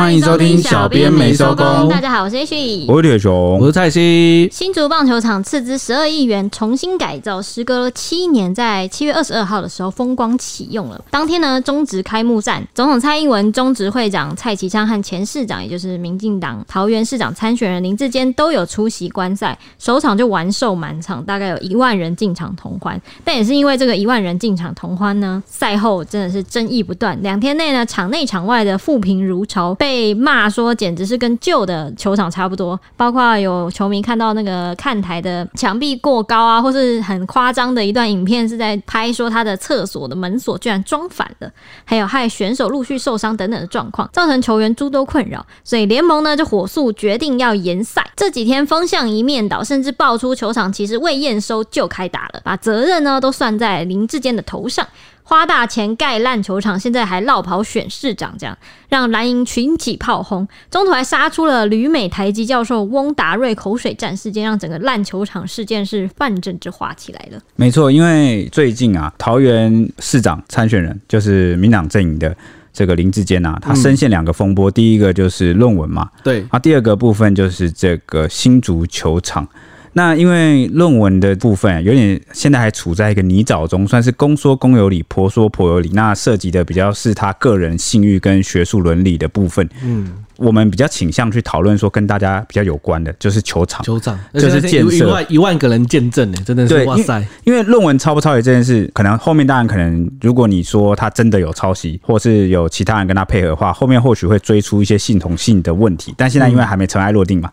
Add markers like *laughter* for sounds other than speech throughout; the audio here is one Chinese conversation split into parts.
欢迎收听小编没收工。大家好，我是 H，我是铁雄，我是蔡西。新竹棒球场斥资十二亿元重新改造，时隔了七年，在七月二十二号的时候风光启用了。当天呢，中职开幕战，总统蔡英文、中职会长蔡其昌和前市长，也就是民进党桃园市长参选人林志坚都有出席观赛。首场就完售满场，大概有一万人进场同欢。但也是因为这个一万人进场同欢呢，赛后真的是争议不断。两天内呢，场内场外的负评如潮。被被骂说简直是跟旧的球场差不多，包括有球迷看到那个看台的墙壁过高啊，或是很夸张的一段影片是在拍说他的厕所的门锁居然装反了，还有害选手陆续受伤等等的状况，造成球员诸多困扰，所以联盟呢就火速决定要延赛。这几天风向一面倒，甚至爆出球场其实未验收就开打了，把责任呢都算在林志坚的头上。花大钱盖烂球场，现在还落跑选市长，这样让蓝营群起炮轰。中途还杀出了旅美台籍教授翁达瑞口水战事件，让整个烂球场事件是泛政治化起来了。没错，因为最近啊，桃园市长参选人就是民党阵营的这个林志坚啊，他深陷两个风波，嗯、第一个就是论文嘛，对啊，第二个部分就是这个新足球场。那因为论文的部分有点现在还处在一个泥沼中，算是公说公有理，婆说婆有理。那涉及的比较是他个人信誉跟学术伦理的部分。嗯，我们比较倾向去讨论说跟大家比较有关的，就是球场，球场就是建设。一万一万个人见证呢，真的是哇塞！因为论文抄不抄袭这件事，可能后面当然可能，如果你说他真的有抄袭，或是有其他人跟他配合的话，后面或许会追出一些系统性的问题。但现在因为还没尘埃落定嘛。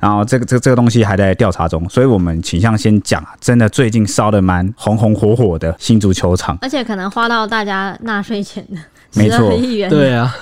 然后这个这个这个东西还在调查中，所以我们倾向先讲，真的最近烧的蛮红红火火的新足球场，而且可能花到大家纳税钱的。没错，对啊，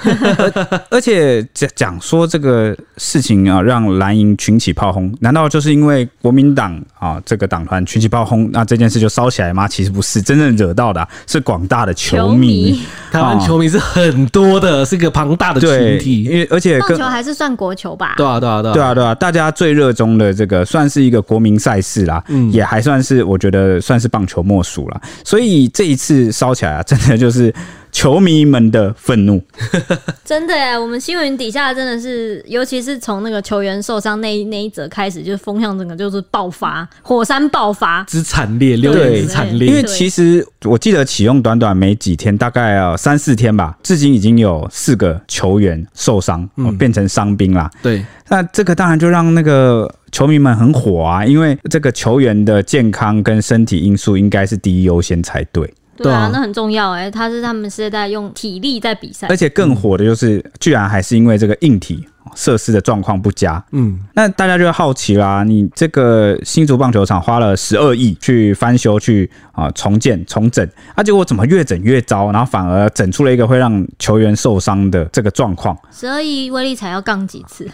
而 *laughs* 且讲讲说这个事情啊，让蓝营群起炮轰，难道就是因为国民党啊这个党团群起炮轰，那这件事就烧起来吗？其实不是，真正惹到的是广大的球迷，*laughs* 台湾球迷是很多的，是一个庞大的群体，因为而且棒球还是算国球吧？对啊，对啊，对啊，对啊，对啊，大家最热衷的这个算是一个国民赛事啦，嗯，也还算是我觉得算是棒球莫属了，所以这一次烧起来啊，真的就是。球迷们的愤怒，*laughs* 真的哎！我们新闻底下真的是，尤其是从那个球员受伤那一那一则开始，就是风向整个就是爆发，火山爆发之惨烈，六年之惨烈。因为其实我记得启用短短没几天，大概要三四天吧，至今已经有四个球员受伤，嗯，变成伤兵啦。对，那这个当然就让那个球迷们很火啊，因为这个球员的健康跟身体因素应该是第一优先才对。对啊，那很重要哎，他是他们是在用体力在比赛，而且更火的就是，居然还是因为这个硬体设施的状况不佳。嗯，那大家就好奇啦，你这个新竹棒球场花了十二亿去翻修、去啊重建、重整，啊结果怎么越整越糟，然后反而整出了一个会让球员受伤的这个状况？十二亿威力才要杠几次？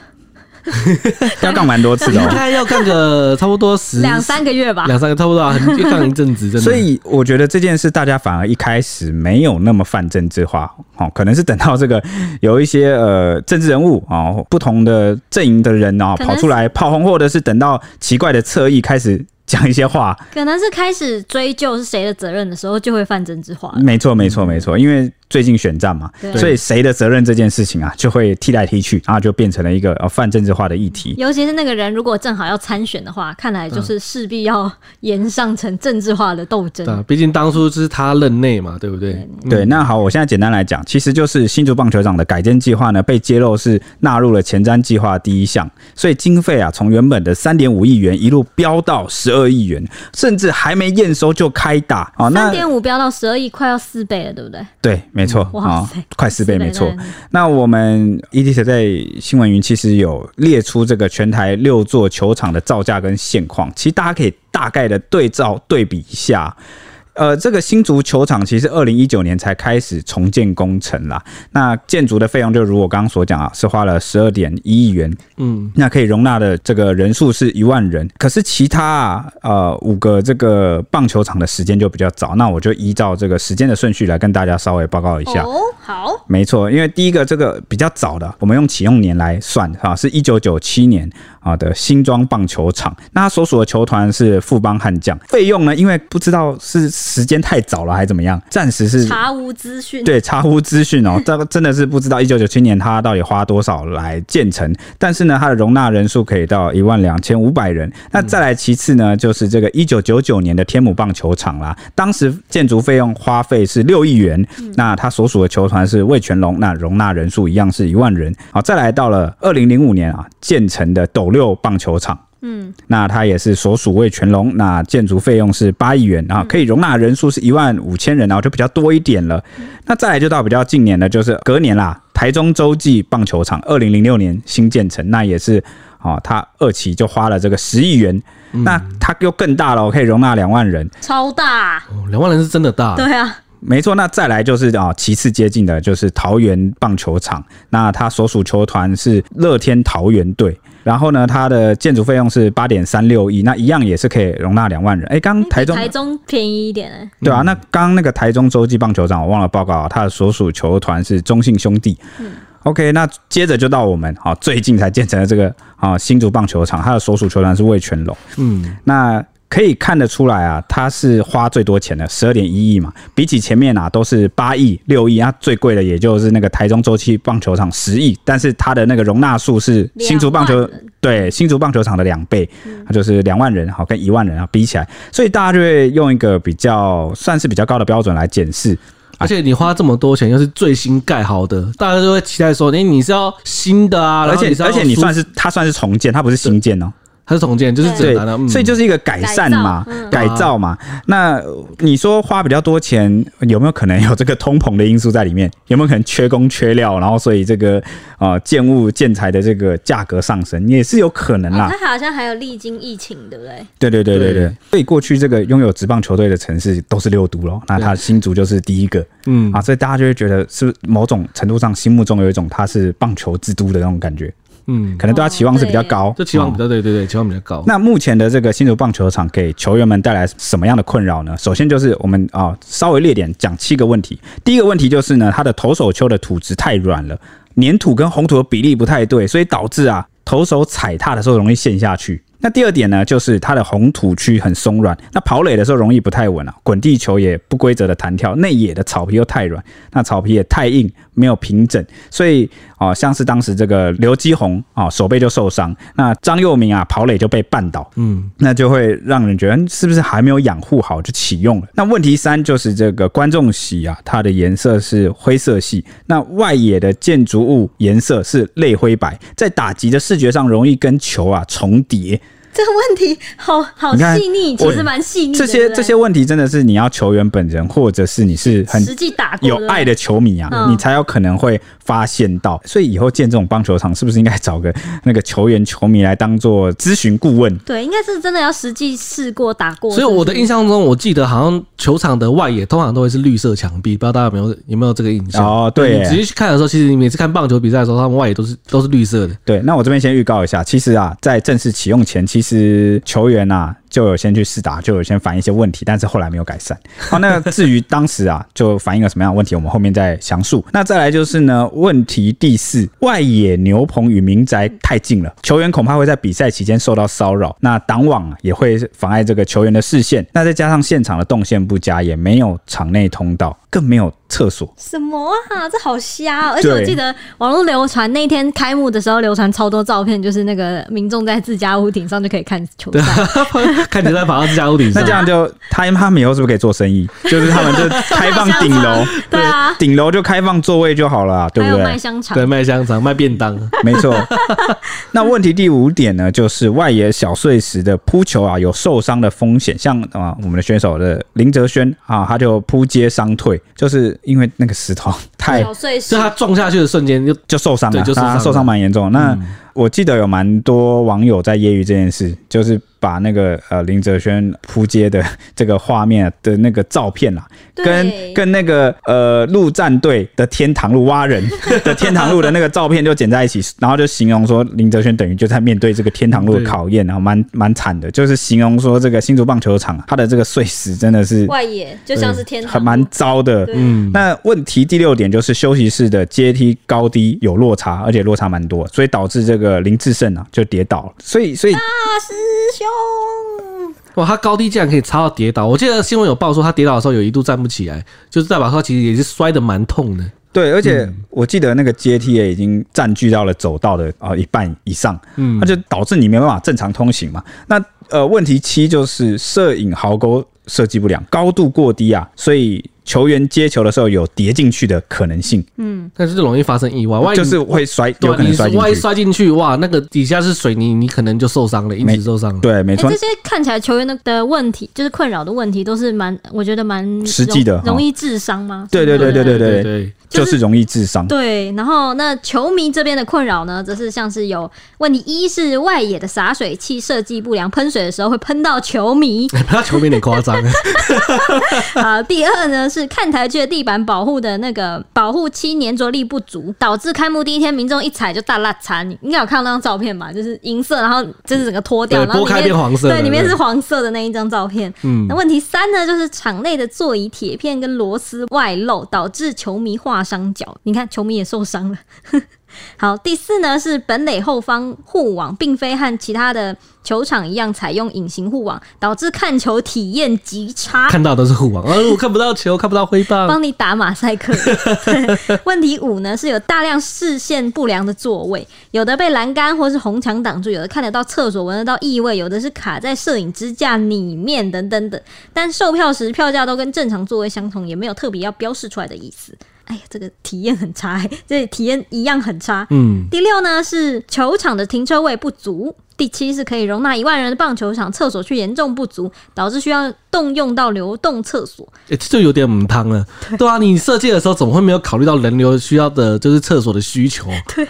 *laughs* 要杠蛮多次的，哦应该要杠个差不多十两三个月吧，两三个差不多啊，杠一阵子，真的。所以我觉得这件事大家反而一开始没有那么泛政治化，哦，可能是等到这个有一些呃政治人物啊，不同的阵营的人啊跑出来炮轰，或者是等到奇怪的侧翼开始讲一些话，可能是开始追究是谁的责任的时候，就会泛政治化。没错，没错，没错，因为。最近选战嘛，所以谁的责任这件事情啊，就会踢来踢去，然后就变成了一个呃泛政治化的议题。尤其是那个人如果正好要参选的话，看来就是势必要延上成政治化的斗争。对，毕竟当初是他任内嘛，对不对？对，对，对，那好，我现在简单来讲，其实就是新竹棒球场的改建计划呢，被揭露是纳入了前瞻计划第一项，所以经费啊，从原本的三点五亿元一路飙到十二亿元，甚至还没验收就开打啊！三点五飙到十二亿，快要四倍了，对不对？对，没错啊。快四倍，没错。那我们 ETtoday 在新闻云其实有列出这个全台六座球场的造价跟现况，其实大家可以大概的对照对比一下。呃，这个新竹球场其实二零一九年才开始重建工程啦。那建筑的费用就如我刚刚所讲啊，是花了十二点一亿元。嗯，那可以容纳的这个人数是一万人。可是其他啊，呃，五个这个棒球场的时间就比较早。那我就依照这个时间的顺序来跟大家稍微报告一下。哦，好，没错，因为第一个这个比较早的，我们用启用年来算哈，是一九九七年。啊的新庄棒球场，那他所属的球团是富邦悍将，费用呢？因为不知道是时间太早了，还怎么样？暂时是查无资讯。对，查无资讯哦，*laughs* 这个真的是不知道一九九七年它到底花多少来建成。但是呢，它的容纳人数可以到一万两千五百人。那再来其次呢，就是这个一九九九年的天母棒球场啦，当时建筑费用花费是六亿元。那它所属的球团是味全龙，那容纳人数一样是一万人。好，再来到了二零零五年啊，建成的斗六棒球场。嗯，那它也是所属为全龙，那建筑费用是八亿元啊，可以容纳人数是一万五千人，然后就比较多一点了。那再来就到比较近年的，就是隔年啦，台中洲际棒球场，二零零六年新建成，那也是啊，它二期就花了这个十亿元，那它又更大了，可以容纳两万人，超大，两万人是真的大，对啊。没错，那再来就是啊，其次接近的就是桃园棒球场，那它所属球团是乐天桃园队，然后呢，它的建筑费用是八点三六亿，那一样也是可以容纳两万人。哎，刚台中台中便宜一点哎，对啊，那刚那个台中洲际棒球场我忘了报告啊，它的所属球团是中信兄弟。嗯，OK，那接着就到我们啊最近才建成的这个啊新竹棒球场，它的所属球团是味全龙。嗯，那。可以看得出来啊，它是花最多钱的，十二点一亿嘛。比起前面啊，都是八亿、六亿，它最贵的也就是那个台中洲际棒球场十亿，但是它的那个容纳数是新竹棒球对新竹棒球场的两倍，它就是两万人，好跟一万人啊比起来，所以大家就会用一个比较算是比较高的标准来检视。而且你花这么多钱，又是最新盖好的，大家都会期待说，哎，你是要新的啊，而且而且你算是它算是重建，它不是新建哦。它是重建，就是对，所以就是一个改善嘛，改造嘛。那你说花比较多钱，有没有可能有这个通膨的因素在里面？有没有可能缺工缺料，然后所以这个呃建物建材的这个价格上升，也是有可能啦。它好像还有历经疫情，对不对？对对对对对。所以过去这个拥有职棒球队的城市都是六都咯，那它新竹就是第一个，嗯啊，所以大家就会觉得是不是某种程度上心目中有一种它是棒球之都的那种感觉。嗯，可能对他期望是比较高，这期望比较对对对，期望比较高。那目前的这个新竹棒球场给球员们带来什么样的困扰呢？首先就是我们啊，稍微列点讲七个问题。第一个问题就是呢，它的投手丘的土质太软了，粘土跟红土的比例不太对，所以导致啊，投手踩踏的时候容易陷下去。那第二点呢，就是它的红土区很松软，那跑垒的时候容易不太稳啊，滚地球也不规则的弹跳，内野的草皮又太软，那草皮也太硬，没有平整，所以。啊，像是当时这个刘基宏啊，手背就受伤，那张佑明啊，跑垒就被绊倒，嗯，那就会让人觉得是不是还没有养护好就启用了？那问题三就是这个观众席啊，它的颜色是灰色系，那外野的建筑物颜色是类灰白，在打击的视觉上容易跟球啊重叠。这个问题好好细腻，其实蛮细腻的。这些这些问题真的是你要球员本人，或者是你是很实际打过有爱的球迷啊，你才有可能会发现到。所以以后建这种棒球场，是不是应该找个那个球员球迷来当做咨询顾问？对，应该是真的要实际试过打过。所以我的印象中，我记得好像球场的外野通常都会是绿色墙壁，不知道大家有没有有没有这个印象？哦，对，你直接去看的时候，其实你每次看棒球比赛的时候，他们外野都是都是绿色的。对，那我这边先预告一下，其实啊，在正式启用前，其实球球员呐，就有先去试打，就有先反映一些问题，但是后来没有改善。好，那至于当时啊，就反映了什么样的问题，我们后面再详述。那再来就是呢，问题第四，外野牛棚与民宅太近了，球员恐怕会在比赛期间受到骚扰。那挡网也会妨碍这个球员的视线。那再加上现场的动线不佳，也没有场内通道。更没有厕所，什么啊？这好瞎！而且我记得网络流传那天开幕的时候，流传超多照片，就是那个民众在自家屋顶上就可以看球赛，*laughs* 看球赛跑到自家屋顶上。那这样就他他们以后是不是可以做生意？就是他们就开放顶楼，*laughs* 对啊，顶楼就开放座位就好了，对不对？卖香肠，对，卖香肠，卖便当，没错。*laughs* 那问题第五点呢，就是外野小碎石的扑球啊，有受伤的风险。像啊，我们的选手的林哲轩啊，他就扑街伤退。就是因为那个石头太，就他撞下去的瞬间就就受伤了，就他受伤蛮严重。那我记得有蛮多网友在揶揄这件事，就是。把那个呃林哲轩扑街的这个画面的那个照片啊，跟跟那个呃陆战队的天堂路挖人 *laughs* 的天堂路的那个照片就剪在一起，然后就形容说林哲轩等于就在面对这个天堂路的考验，然后蛮蛮惨的，就是形容说这个新竹棒球场它的这个碎石真的是外野就像是天堂，很蛮糟的。嗯，那问题第六点就是休息室的阶梯高低有落差，而且落差蛮多，所以导致这个林志胜啊就跌倒了。所以所以大师兄。哇，他高低竟然可以差到跌倒。我记得新闻有报说他跌倒的时候有一度站不起来，就是代表他其实也是摔得蛮痛的。对，而且我记得那个阶梯也已经占据到了走道的啊一半以上，嗯，那就导致你没办法正常通行嘛。那呃，问题七就是摄影壕沟设计不良，高度过低啊，所以。球员接球的时候有跌进去的可能性，嗯，但是就容易发生意外，万一就是会摔，有可能摔进去。万一摔进去，哇，那个底下是水泥，你可能就受伤了，因此受伤了。对，没错。这些看起来球员的的问题，就是困扰的问题，都是蛮，我觉得蛮实际的，容易致伤吗？对对对对对对对，就是容易致伤。对，然后那球迷这边的困扰呢，则是像是有问题，一是外野的洒水器设计不良，喷水的时候会喷到球迷，*laughs* 喷到球迷有点夸张。*laughs* 啊，第二呢。是看台区的地板保护的那个保护漆粘着力不足，导致开幕第一天民众一踩就大落差。你应该有看到那张照片吧？就是银色，然后就是整个脱掉，然后里面变黄色，对，里面是黄色的那一张照片。嗯，那问题三呢，就是场内的座椅铁片跟螺丝外露，导致球迷划伤脚。你看，球迷也受伤了。好，第四呢是本垒后方护网，并非和其他的球场一样采用隐形护网，导致看球体验极差。看到都是护网，啊，我看不到球，看不到挥棒。帮你打马赛克。*laughs* 问题五呢是有大量视线不良的座位，有的被栏杆或是红墙挡住，有的看得到厕所，闻得到异味，有的是卡在摄影支架里面等等等。但售票时票价都跟正常座位相同，也没有特别要标示出来的意思。哎呀，这个体验很差，这体验一样很差。嗯，第六呢是球场的停车位不足，第七是可以容纳一万人的棒球场厕所却严重不足，导致需要动用到流动厕所。哎，这就有点母汤了。对啊，你设计的时候怎么会没有考虑到人流需要的，就是厕所的需求？*laughs* 对。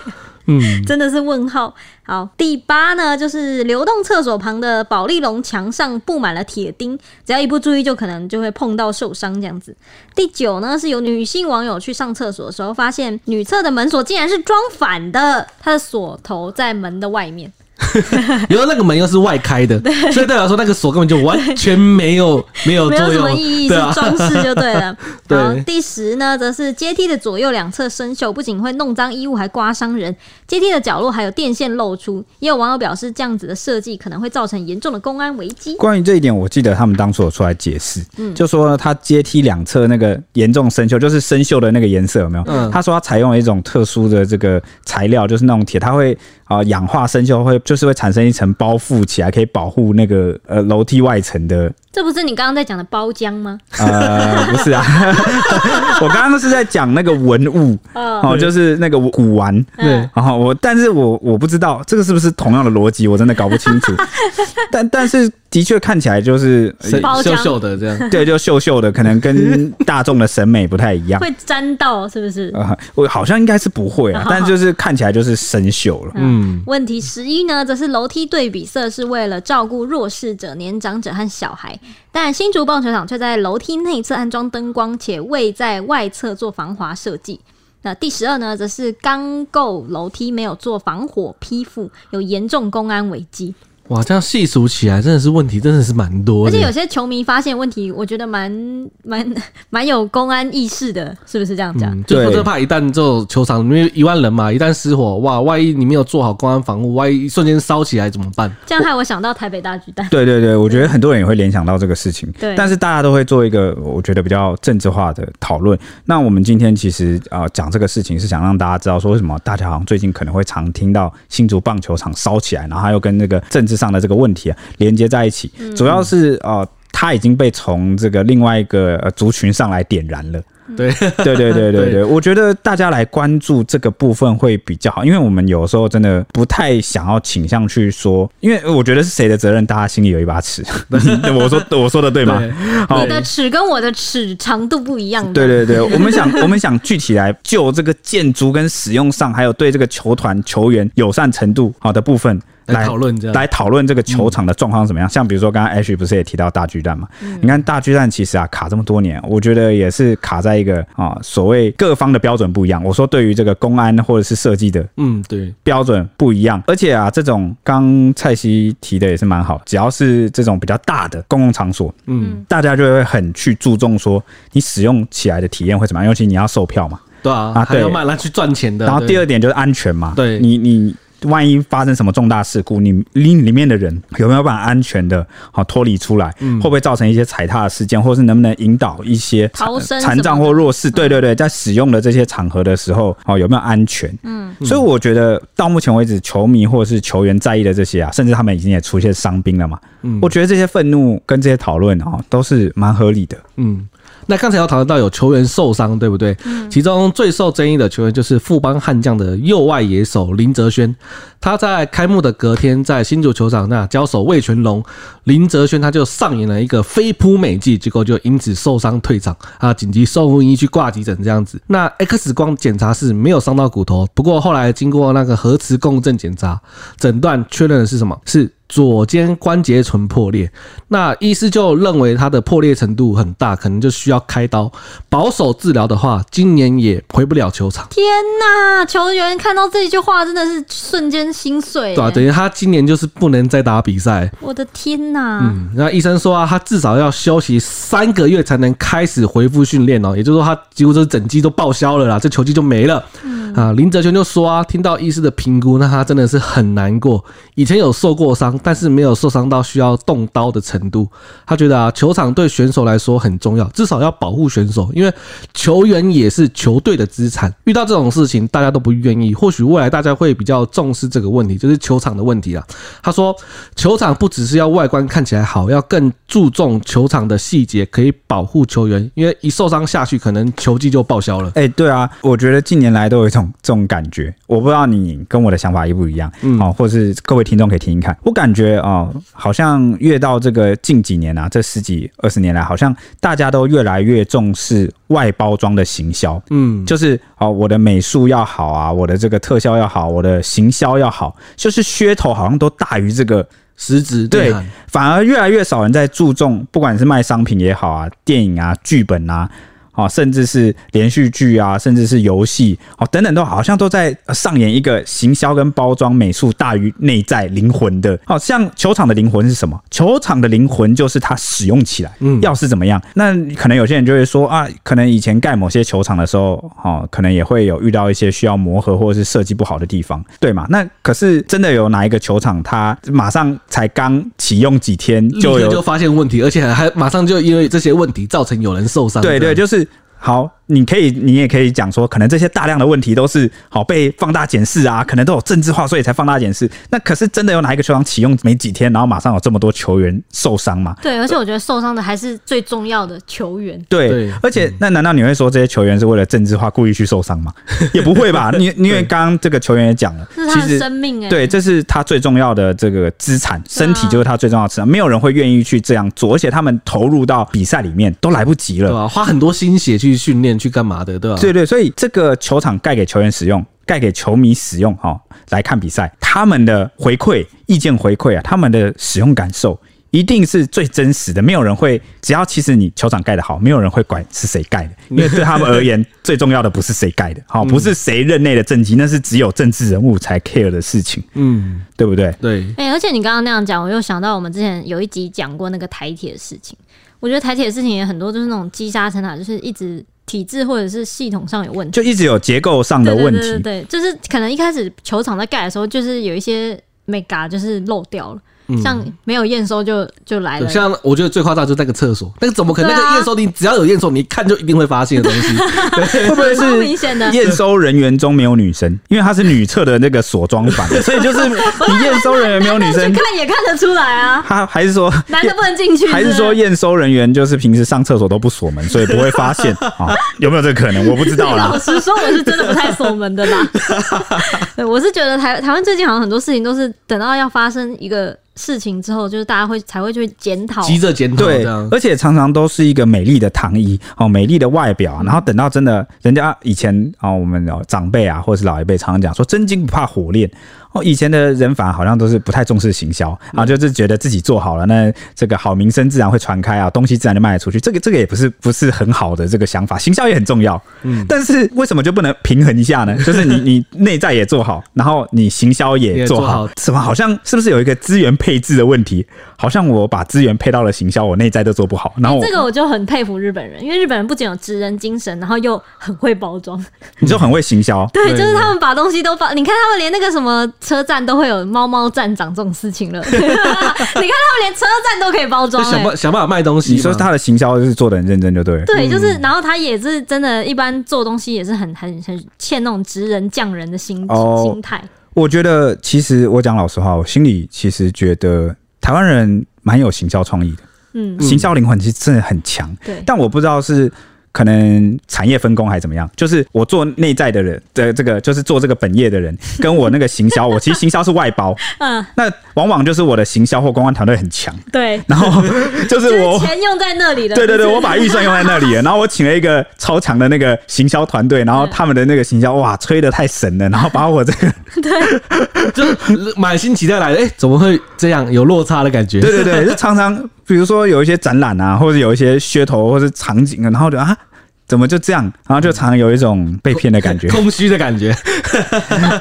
嗯，真的是问号。好，第八呢，就是流动厕所旁的保利龙墙上布满了铁钉，只要一不注意，就可能就会碰到受伤这样子。第九呢，是有女性网友去上厕所的时候，发现女厕的门锁竟然是装反的，它的锁头在门的外面。*laughs* 因为那个门又是外开的，所以代表说那个锁根本就完全没有 *laughs* 没有作用，没有什么意义，对啊、是装饰就对了。*laughs* 对，好，第十呢，则是阶梯的左右两侧生锈，不仅会弄脏衣物，还刮伤人。阶梯的角落还有电线露出，也有网友表示，这样子的设计可能会造成严重的公安危机。关于这一点，我记得他们当初有出来解释，嗯，就说他阶梯两侧那个严重生锈，就是生锈的那个颜色有没有？嗯，他说他采用了一种特殊的这个材料，就是那种铁，它会。啊，氧化生锈会就就是会产生一层包覆起来，可以保护那个呃楼梯外层的。这不是你刚刚在讲的包浆吗？呃，不是啊，*laughs* 我刚刚是在讲那个文物哦，就是那个古玩。对，然后我，但是我我不知道这个是不是同样的逻辑，我真的搞不清楚。*laughs* 但但是的确看起来就是锈锈的这样，对，就秀秀的，可能跟大众的审美不太一样。会沾到是不是？呃，我好像应该是不会啊，但就是看起来就是生锈了。嗯，问题十一呢，则是楼梯对比色是为了照顾弱势者、年长者和小孩。但新竹棒球场却在楼梯内侧安装灯光，且未在外侧做防滑设计。那第十二呢，则是钢构楼梯没有做防火批复，有严重公安危机。哇，这样细数起来，真的是问题，真的是蛮多的。而且有些球迷发现问题，我觉得蛮蛮蛮有公安意识的，是不是这样讲？嗯、就怕一旦这球场里面一万人嘛，一旦失火，哇，万一你没有做好公安防护，万一瞬间烧起来怎么办？这样害我想到台北大巨蛋。对对对，*laughs* 我觉得很多人也会联想到这个事情。对，但是大家都会做一个我觉得比较政治化的讨论。那我们今天其实啊讲这个事情，是想让大家知道说，为什么大家好像最近可能会常听到新竹棒球场烧起来，然后还有跟那个政治上的这个问题啊。连接在一起，主要是呃，它已经被从这个另外一个族群上来点燃了。对，对，对，对，对，对，*laughs* 我觉得大家来关注这个部分会比较好，因为我们有时候真的不太想要倾向去说，因为我觉得是谁的责任，大家心里有一把尺。*laughs* 我说我说的对吗？你的尺跟我的尺长度不一样。对，对，对，我们想我们想具体来，就这个建筑跟使用上，还有对这个球团球员友善程度好的部分。来讨论这样，来讨论这个球场的状况怎么样？嗯、像比如说，刚刚 Ash 不是也提到大巨蛋嘛？嗯、你看大巨蛋其实啊卡这么多年，我觉得也是卡在一个啊所谓各方的标准不一样。我说对于这个公安或者是设计的，嗯，对，标准不一样。而且啊，这种刚蔡西提的也是蛮好，只要是这种比较大的公共场所，嗯，大家就会很去注重说你使用起来的体验会怎么样，尤其你要售票嘛，对啊，还要卖来去赚钱的。然后第二点就是安全嘛，对，你你。万一发生什么重大事故，你里里面的人有没有办法安全的好脱离出来？会不会造成一些踩踏的事件，或是能不能引导一些残障或弱势？对对对，在使用的这些场合的时候，哦，有没有安全？嗯，所以我觉得到目前为止，球迷或者是球员在意的这些啊，甚至他们已经也出现伤兵了嘛。嗯，我觉得这些愤怒跟这些讨论啊，都是蛮合理的。嗯。那刚才有讨论到有球员受伤，对不对？嗯。其中最受争议的球员就是富邦悍将的右外野手林哲轩，他在开幕的隔天在新竹球场那交手魏全龙，林哲轩他就上演了一个飞扑美技，结果就因此受伤退场啊，紧急送入医去挂急诊这样子。那 X 光检查是没有伤到骨头，不过后来经过那个核磁共振检查，诊断确认的是什么？是。左肩关节唇破裂，那医师就认为他的破裂程度很大，可能就需要开刀。保守治疗的话，今年也回不了球场。天哪！球员看到这句话，真的是瞬间心碎。对啊，等于他今年就是不能再打比赛。我的天哪！嗯，那医生说啊，他至少要休息三个月才能开始恢复训练哦。也就是说，他几乎就是整季都报销了啦，这球季就没了。嗯啊，林哲瑄就说啊，听到医师的评估，那他真的是很难过。以前有受过伤。但是没有受伤到需要动刀的程度，他觉得啊，球场对选手来说很重要，至少要保护选手，因为球员也是球队的资产。遇到这种事情，大家都不愿意。或许未来大家会比较重视这个问题，就是球场的问题啊。他说，球场不只是要外观看起来好，要更注重球场的细节，可以保护球员，因为一受伤下去，可能球技就报销了。哎，对啊，我觉得近年来都有一种这种感觉，我不知道你跟我的想法一不一样，嗯，好，或是各位听众可以听听看，我感觉啊，好像越到这个近几年啊，这十几二十年来，好像大家都越来越重视外包装的行销。嗯，就是哦，我的美术要好啊，我的这个特效要好，我的行销要好，就是噱头好像都大于这个实质。对，反而越来越少人在注重，不管是卖商品也好啊，电影啊，剧本啊。哦，甚至是连续剧啊，甚至是游戏哦，等等，都好像都在上演一个行销跟包装美术大于内在灵魂的。好像球场的灵魂是什么？球场的灵魂就是它使用起来，嗯，要是怎么样？那可能有些人就会说啊，可能以前盖某些球场的时候，哦，可能也会有遇到一些需要磨合或者是设计不好的地方，对嘛？那可是真的有哪一个球场，它马上才刚启用几天就有就发现问题，而且还马上就因为这些问题造成有人受伤？对对，就是。好，你可以，你也可以讲说，可能这些大量的问题都是好被放大检视啊，可能都有政治化，所以才放大检视。那可是真的有哪一个球场启用没几天，然后马上有这么多球员受伤吗？对，而且我觉得受伤的还是最重要的球员。对，对而且那难道你会说这些球员是为了政治化故意去受伤吗？*laughs* 也不会吧？你因为刚刚这个球员也讲了，这是他的生命哎，对，这是他最重要的这个资产，身体就是他最重要的资产，没有人会愿意去这样做，而且他们投入到比赛里面都来不及了，对吧？花很多心血去训练，去干嘛的？对吧？对对，所以这个球场盖给球员使用，盖给球迷使用，哈，来看比赛，他们的回馈、意见回馈啊，他们的使用感受一定是最真实的。没有人会，只要其实你球场盖得好，没有人会管是谁盖的，因为对他们而言，最重要的不是谁盖的，好，不是谁任内的政绩，那是只有政治人物才 care 的事情，嗯，对不对？对。哎，而且你刚刚那样讲，我又想到我们之前有一集讲过那个台铁的事情。我觉得台铁的事情也很多，就是那种积沙成塔，就是一直。体制或者是系统上有问题，就一直有结构上的问题。对，就是可能一开始球场在盖的时候，就是有一些 mega 就是漏掉了。像没有验收就就来了。像我觉得最夸张就是那个厕所，那个怎么可能？那个验收你只要有验收，你一看就一定会发现的东西。*laughs* 会不会是 *laughs* 验收人员中没有女生？因为它是女厕的那个锁装版，所以就是你验收人员没有女生，*laughs* 看也看得出来啊。他还是说男的不能进去？还是说验收人员就是平时上厕所都不锁门，所以不会发现啊？有没有这个可能？我不知道啦。老实说，我是真的不太锁门的啦。我是觉得台台湾最近好像很多事情都是等到要发生一个。事情之后，就是大家会才会去检讨，急着检讨，对，而且常常都是一个美丽的糖衣哦，美丽的外表，然后等到真的，人家以前啊，我们长辈啊，或者是老一辈常常讲说，真金不怕火炼。哦，以前的人反而好像都是不太重视行销啊，就是觉得自己做好了，那这个好名声自然会传开啊，东西自然就卖得出去。这个这个也不是不是很好的这个想法，行销也很重要。嗯，但是为什么就不能平衡一下呢？就是你 *laughs* 你内在也做好，然后你行销也做好，什么好像是不是有一个资源配置的问题？好像我把资源配到了行销，我内在都做不好。然后、欸、这个我就很佩服日本人，因为日本人不仅有职人精神，然后又很会包装。*laughs* 你就很会行销，对，就是他们把东西都放，你看他们连那个什么。车站都会有猫猫站长这种事情了。*laughs* 你看他们连车站都可以包装、欸，想办想办法卖东西。你说他的行销就是做的很认真，就对了。对，就是，然后他也是真的，一般做东西也是很很很欠那种职人匠人的心、哦、心态。我觉得，其实我讲老实话，我心里其实觉得台湾人蛮有行销创意的，嗯，行销灵魂其实真的很强。对，但我不知道是。可能产业分工还是怎么样？就是我做内在的人的这个，就是做这个本业的人，跟我那个行销，我其实行销是外包。*laughs* 嗯，那往往就是我的行销或公关团队很强。对，然后就是我钱用在那里了。对对对，我把预算用在那里了，*laughs* 然后我请了一个超强的那个行销团队，然后他们的那个行销哇，吹的太神了，然后把我这个 *laughs* 对，就是满心期待来的，哎，怎么会这样有落差的感觉？对对对，就常常。比如说有一些展览啊，或者有一些噱头，或者是场景啊，然后就啊，怎么就这样？然后就常常有一种被骗的感觉，*laughs* 空虚的感觉。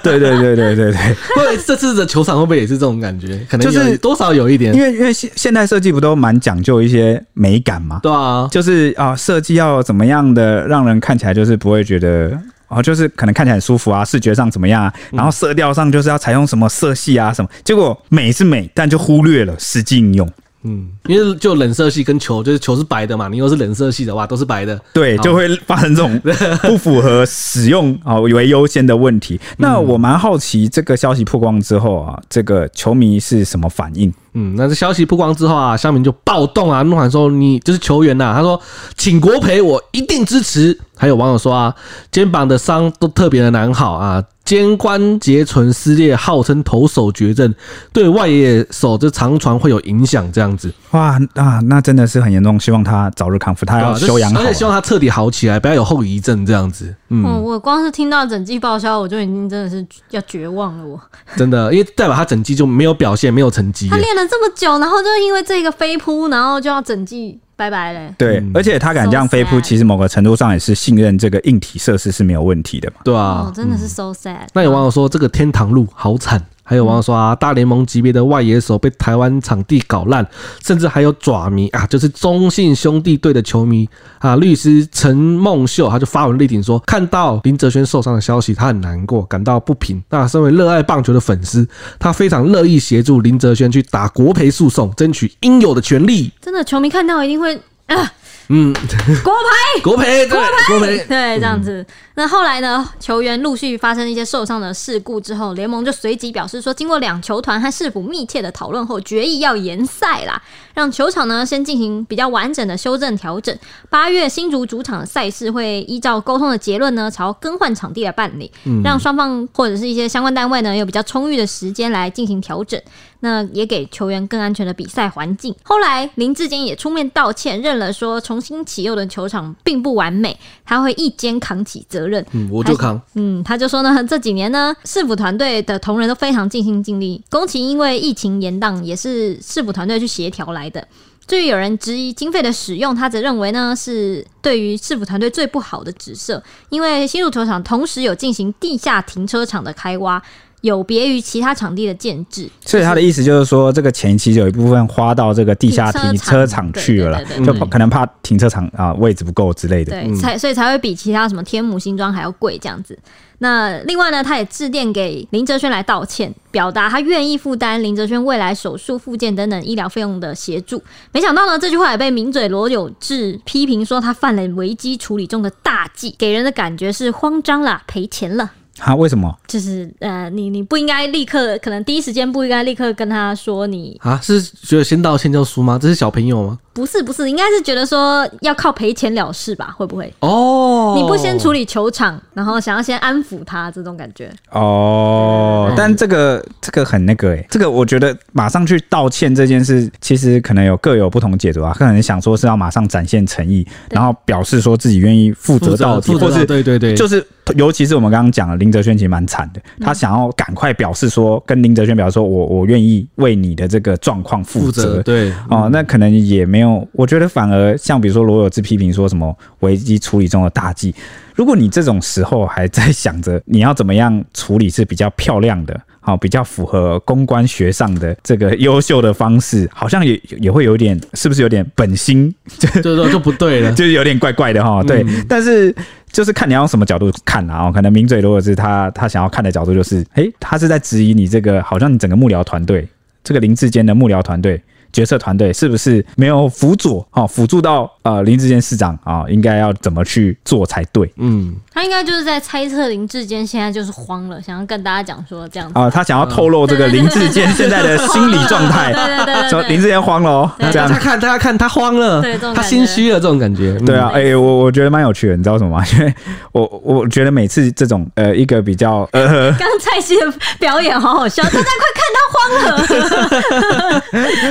对对对对对对。会 *laughs* 这次的球场会不会也是这种感觉？可能就是多少有一点，因为因为现现代设计不都蛮讲究一些美感嘛？对啊，就是啊，设计要怎么样的让人看起来就是不会觉得啊，就是可能看起来很舒服啊，视觉上怎么样啊？然后色调上就是要采用什么色系啊什么？结果美是美，但就忽略了实际应用。嗯，因为就冷色系跟球，就是球是白的嘛，你又是冷色系的话，都是白的，对，就会发生这种 *laughs* 不符合使用啊为优先的问题。那我蛮好奇，这个消息曝光之后啊，这个球迷是什么反应？嗯，那这消息曝光之后啊，乡民就暴动啊，怒喊说：“你就是球员呐、啊！”他说：“请国赔，我一定支持。”还有网友说啊，肩膀的伤都特别的难好啊。肩关节唇撕裂，号称投手绝症，对外野手这长传会有影响，这样子。哇啊，那真的是很严重，希望他早日康复，他要休养好，而且希望他彻底好起来，不要有后遗症这样子。嗯，我光是听到整季报销，我就已经真的是要绝望了。我真的，因为代表他整季就没有表现，没有成绩。他练了这么久，然后就因为这个飞扑，然后就要整季。拜拜嘞！对，嗯、而且他敢这样飞扑，其实某个程度上也是信任这个硬体设施是没有问题的嘛。对啊，哦、真的是 so sad、嗯。那有网友说这个天堂路好惨。还有网友说啊，大联盟级别的外野手被台湾场地搞烂，甚至还有爪迷啊，就是中信兄弟队的球迷啊。律师陈梦秀他就发文力挺说，看到林哲轩受伤的消息，他很难过，感到不平。那身为热爱棒球的粉丝，他非常乐意协助林哲轩去打国赔诉讼，争取应有的权利。真的，球迷看到一定会啊。嗯，*laughs* 国培，国培，国培，国培，对，这样子。嗯、那后来呢？球员陆续发生一些受伤的事故之后，联盟就随即表示说，经过两球团和市府密切的讨论后，决议要延赛啦，让球场呢先进行比较完整的修正调整。八月新竹主场的赛事会依照沟通的结论呢，朝更换场地来办理，让双方或者是一些相关单位呢有比较充裕的时间来进行调整。那也给球员更安全的比赛环境。后来林志坚也出面道歉，认了说重新启用的球场并不完美，他会一肩扛起责任。嗯，我就扛。嗯，他就说呢，这几年呢，市府团队的同仁都非常尽心尽力。工期因为疫情延宕，也是市府团队去协调来的。至于有人质疑经费的使用，他则认为呢，是对于市府团队最不好的指涉，因为新入球场同时有进行地下停车场的开挖。有别于其他场地的建制，所以他的意思就是说，这个前期就有一部分花到这个地下停车场去了，就可能怕停车场啊位置不够之类的，对，才所以才会比其他什么天母新庄还要贵这样子。那另外呢，他也致电给林哲轩来道歉，表达他愿意负担林哲轩未来手术、复健等等医疗费用的协助。没想到呢，这句话也被名嘴罗有志批评说他犯了危机处理中的大忌，给人的感觉是慌张啦，赔钱了。啊？为什么？就是呃，你你不应该立刻，可能第一时间不应该立刻跟他说你啊，是觉得先道歉就输吗？这是小朋友吗？不是不是，应该是觉得说要靠赔钱了事吧？会不会？哦，你不先处理球场，然后想要先安抚他这种感觉？哦，嗯、但这个这个很那个哎、欸，这个我觉得马上去道歉这件事，其实可能有各有不同解读啊。可能想说是要马上展现诚意，然后表示说自己愿意负责到底，或是对对对，就是尤其是我们刚刚讲了林哲轩其实蛮惨的，他想要赶快表示说跟林哲轩表示说我我愿意为你的这个状况负责，对哦，那可能也没有。我觉得反而像比如说罗有志批评说什么危机处理中的大忌，如果你这种时候还在想着你要怎么样处理是比较漂亮的，好，比较符合公关学上的这个优秀的方式，好像也也会有点是不是有点本心，*laughs* 就就就不对了，就是有点怪怪的哈。对，但是。就是看你要用什么角度看啊。可能名嘴如果是他他想要看的角度，就是诶、他是在质疑你这个，好像你整个幕僚团队，这个林志坚的幕僚团队。决策团队是不是没有辅佐？哦，辅助到呃林志坚市长啊，应该要怎么去做才对？嗯，他应该就是在猜测林志坚现在就是慌了，想要跟大家讲说这样子啊，他想要透露这个林志坚现在的心理状态。对对对，说林志坚慌了哦，这样他看大家看他慌了，对，他心虚了这种感觉。对啊，哎，我我觉得蛮有趣的，你知道什么吗？*laughs* 因为我我觉得每次这种呃一个比较呃，*laughs* 刚蔡西的表演好好笑，大家快看他慌了，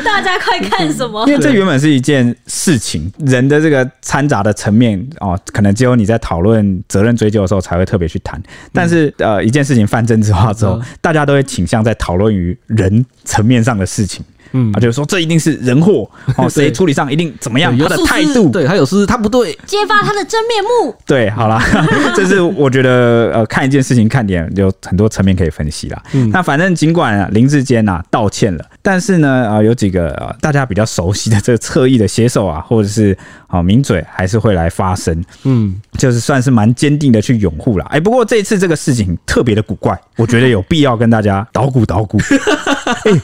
*laughs* 大家快看什么？因为这原本是一件事情，人的这个掺杂的层面哦，可能只有你在讨论责任追究的时候才会特别去谈。但是呃，一件事情泛政治化之后，大家都会倾向在讨论于人层面上的事情。嗯，啊，就是说这一定是人祸 *laughs* 哦，谁处理上一定怎么样，他的态度，对，他有事，他不对，揭发他的真面目。对，好啦，*laughs* 这是我觉得呃，看一件事情看点有很多层面可以分析啦。嗯，那反正尽管啊林志坚啊道歉了，但是呢啊、呃、有几个、呃、大家比较熟悉的这个侧翼的写手啊，或者是啊、呃、名嘴还是会来发声，嗯，就是算是蛮坚定的去拥护啦。哎，不过这一次这个事情特别的古怪，我觉得有必要跟大家捣鼓捣鼓。*laughs* 哎。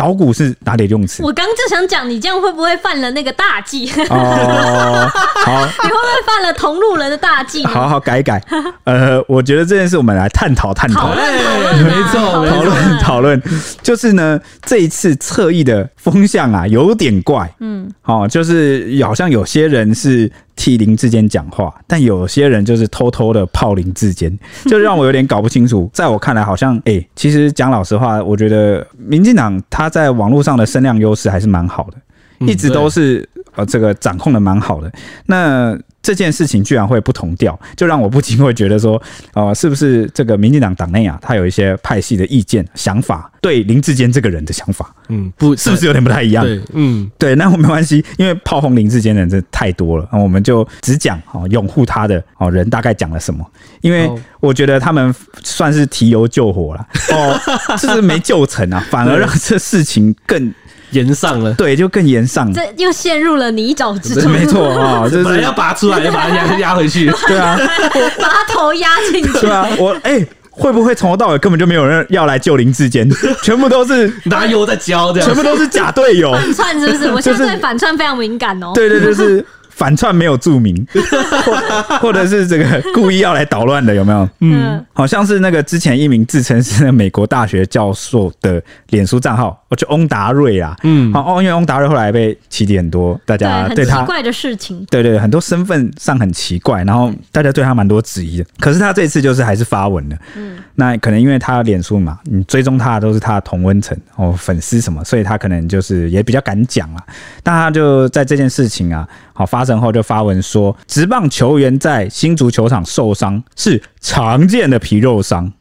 捣鼓是哪里用词？我刚就想讲，你这样会不会犯了那个大忌？哦，*laughs* 好，你会不会犯了同路人的大忌？好好改改。*laughs* 呃，我觉得这件事我们来探讨探讨。没错，讨论讨论。就是呢，这一次侧翼的风向啊，有点怪。嗯，哦，就是好像有些人是。替林志坚讲话，但有些人就是偷偷的泡林志坚，*laughs* 就让我有点搞不清楚。在我看来，好像哎、欸，其实讲老实话，我觉得民进党他在网络上的声量优势还是蛮好的，一直都是呃这个掌控的蛮好的。那这件事情居然会不同调，就让我不禁会觉得说，*laughs* 呃，是不是这个民进党党内啊，他有一些派系的意见、想法，对林志坚这个人的想法，嗯，不，是不是有点不太一样？对，嗯，对，那我没关系，因为炮轰林志坚的人真的太多了，那我们就只讲哦，拥护他的哦人大概讲了什么，因为我觉得他们算是提油救火了，哦，就是没救成啊，反而让这事情更。炎上了，对，就更延上，这又陷入了泥沼之中。没错啊，*laughs* 就是要拔出来，要把它压压回去。*laughs* 对啊，*laughs* 把他头压进去。对啊，我哎、欸，会不会从头到尾根本就没有人要来救林志坚？全部都是拿油在浇，这样，全部都是假队友。反串是不是？我现在对反串非常敏感哦。对对，就是。反串没有注明，或或者是这个故意要来捣乱的，有没有？嗯，好像是那个之前一名自称是美国大学教授的脸书账号，我就翁达瑞啊。嗯，好哦，因为翁达瑞后来被起底很多，大家对他很奇怪的事情，对对，很多身份上很奇怪，然后大家对他蛮多质疑的。可是他这次就是还是发文了。嗯，那可能因为他脸书嘛，你追踪他的都是他的同温层哦，粉丝什么，所以他可能就是也比较敢讲啊。但他就在这件事情啊。好，发生后就发文说，职棒球员在新足球场受伤是常见的皮肉伤。